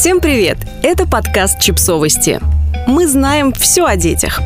Всем привет! Это подкаст «Чипсовости». Мы знаем все о детях.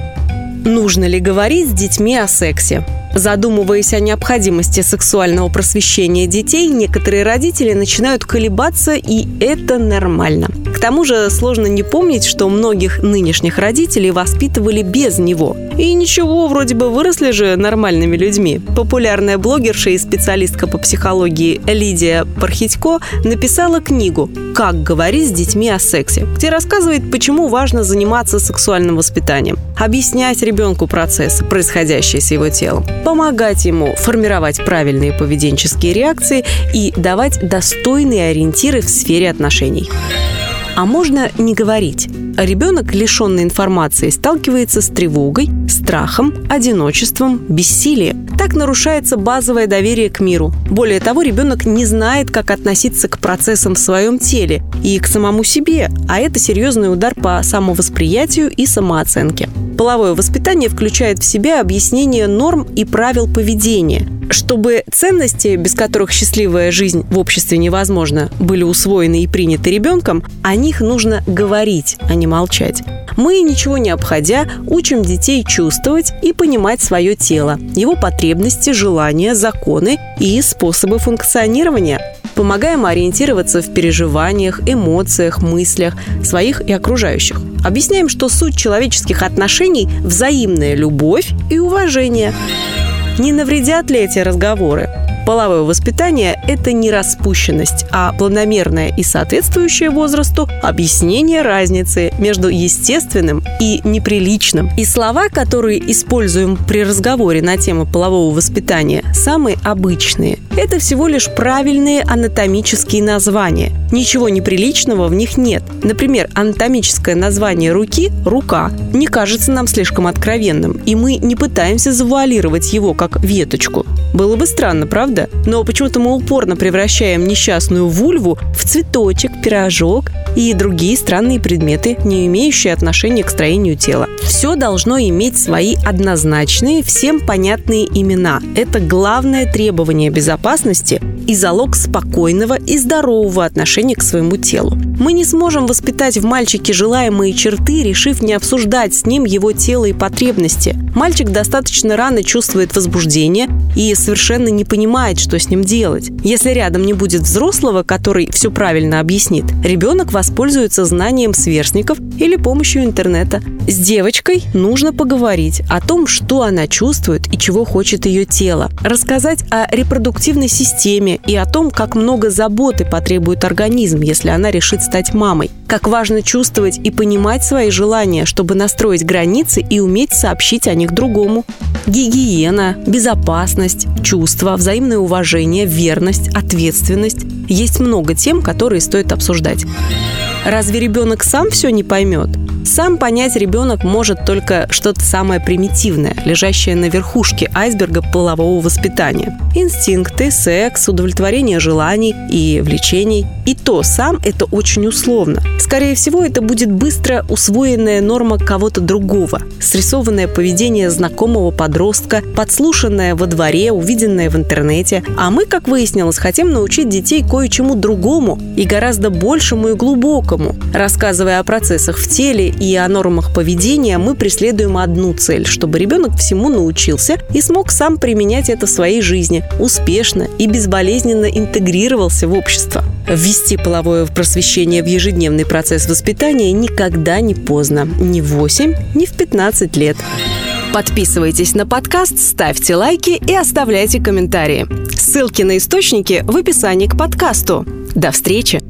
Нужно ли говорить с детьми о сексе? Задумываясь о необходимости сексуального просвещения детей, некоторые родители начинают колебаться, и это нормально. К тому же сложно не помнить, что многих нынешних родителей воспитывали без него. И ничего, вроде бы выросли же нормальными людьми. Популярная блогерша и специалистка по психологии Лидия Пархитько написала книгу «Как говорить с детьми о сексе», где рассказывает, почему важно заниматься сексуальным воспитанием, объяснять ребенку процессы, происходящие с его телом, помогать ему формировать правильные поведенческие реакции и давать достойные ориентиры в сфере отношений. А можно не говорить. Ребенок, лишенный информации, сталкивается с тревогой, страхом, одиночеством, бессилием. Так нарушается базовое доверие к миру. Более того, ребенок не знает, как относиться к процессам в своем теле и к самому себе, а это серьезный удар по самовосприятию и самооценке. Половое воспитание включает в себя объяснение норм и правил поведения, чтобы ценности, без которых счастливая жизнь в обществе невозможна, были усвоены и приняты ребенком, о них нужно говорить, а не молчать. Мы, ничего не обходя, учим детей чувствовать и понимать свое тело, его потребности, желания, законы и способы функционирования. Помогаем ориентироваться в переживаниях, эмоциях, мыслях своих и окружающих. Объясняем, что суть человеческих отношений – взаимная любовь и уважение. Не навредят ли эти разговоры? Половое воспитание – это не распущенность, а планомерное и соответствующее возрасту объяснение разницы между естественным и неприличным. И слова, которые используем при разговоре на тему полового воспитания, самые обычные. Это всего лишь правильные анатомические названия. Ничего неприличного в них нет. Например, анатомическое название руки – рука – не кажется нам слишком откровенным, и мы не пытаемся завуалировать его как веточку. Было бы странно, правда? Но почему-то мы упорно превращаем несчастную вульву в цветочек, пирожок и другие странные предметы, не имеющие отношения к строению тела. Все должно иметь свои однозначные, всем понятные имена. Это главное требование безопасности и залог спокойного и здорового отношения к своему телу. Мы не сможем воспитать в мальчике желаемые черты, решив не обсуждать с ним его тело и потребности. Мальчик достаточно рано чувствует возбуждение и совершенно не понимает, что с ним делать. Если рядом не будет взрослого, который все правильно объяснит, ребенок воспользуется знанием сверстников или помощью интернета. С девочкой нужно поговорить о том, что она чувствует и чего хочет ее тело. Рассказать о репродуктивной системе и о том, как много заботы потребует организм, если она решит стать мамой. Как важно чувствовать и понимать свои желания, чтобы настроить границы и уметь сообщить о них другому. Гигиена, безопасность, чувства, взаимное уважение, верность, ответственность. Есть много тем, которые стоит обсуждать. Разве ребенок сам все не поймет? Сам понять ребенок может только что-то самое примитивное, лежащее на верхушке айсберга полового воспитания. Инстинкты, секс, удовлетворение желаний и влечений. И то сам это очень условно. Скорее всего, это будет быстро усвоенная норма кого-то другого, срисованное поведение знакомого подростка, подслушанное во дворе, увиденное в интернете. А мы, как выяснилось, хотим научить детей кое-чему другому и гораздо большему и глубокому. Рассказывая о процессах в теле и о нормах поведения, мы преследуем одну цель, чтобы ребенок всему научился и смог сам применять это в своей жизни, успешно и безболезненно интегрировался в общество. Ввести половое просвещение в ежедневный процесс воспитания никогда не поздно. Ни в 8, ни в 15 лет. Подписывайтесь на подкаст, ставьте лайки и оставляйте комментарии. Ссылки на источники в описании к подкасту. До встречи!